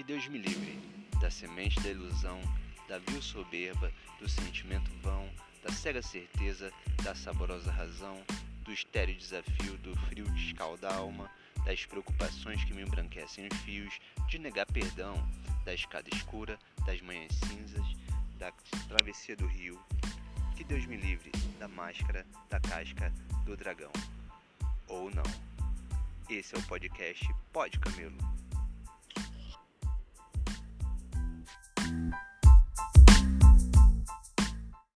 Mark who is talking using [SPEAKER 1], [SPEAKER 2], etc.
[SPEAKER 1] Que Deus me livre da semente da ilusão, da vil soberba, do sentimento vão, da cega certeza, da saborosa razão, do estéreo desafio, do frio que escalda a alma, das preocupações que me embranquecem os fios, de negar perdão, da escada escura, das manhãs cinzas, da travessia do rio. Que Deus me livre da máscara, da casca, do dragão. Ou não. Esse é o podcast Pode Camelo.